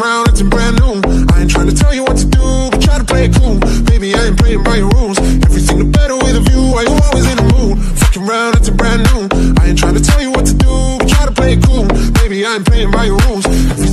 around, acting brand new. I ain't trying to tell you what to do, but try to play it cool. Baby, I ain't playing by your rules. Everything the better with a view. Why you always in the mood? Fucking around, acting brand new. I ain't trying to tell you what to do, but try to play it cool. Baby, I ain't playing by your rules. Everything